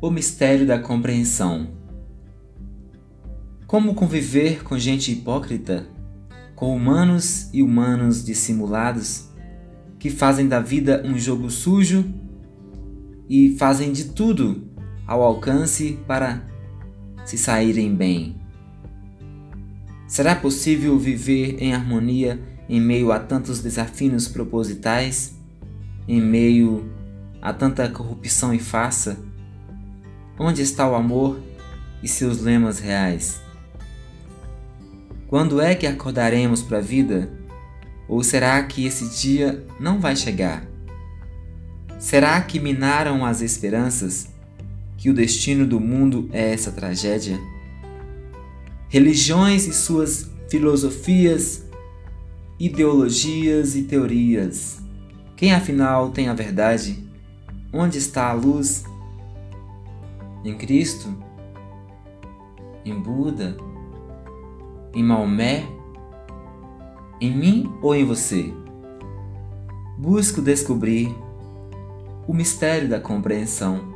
O mistério da compreensão. Como conviver com gente hipócrita, com humanos e humanos dissimulados, que fazem da vida um jogo sujo e fazem de tudo ao alcance para se saírem bem. Será possível viver em harmonia em meio a tantos desafios propositais, em meio a tanta corrupção e farsa? Onde está o amor e seus lemas reais? Quando é que acordaremos para a vida? Ou será que esse dia não vai chegar? Será que minaram as esperanças? Que o destino do mundo é essa tragédia? Religiões e suas filosofias, ideologias e teorias. Quem afinal tem a verdade? Onde está a luz? Em Cristo? Em Buda? Em Maomé? Em mim ou em você? Busco descobrir o mistério da compreensão